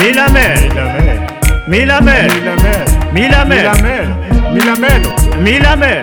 Milamel, Milamel, Milamel, Milamel,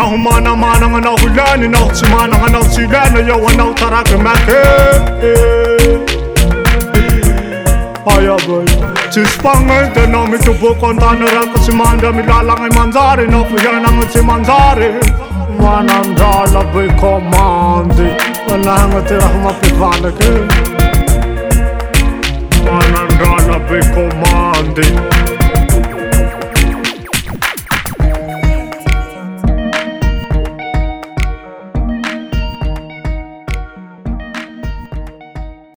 Now humana mana nga na hulani Na hutimana nga na hutilana Ya wana utarake make Aya boy Tispange te na mitubu kontane Raka simanda milalanga manzari Na kuyana nga timanzari Mana ndala be komandi Nahanga te rahma pivanake Nahanga te rahma pivanake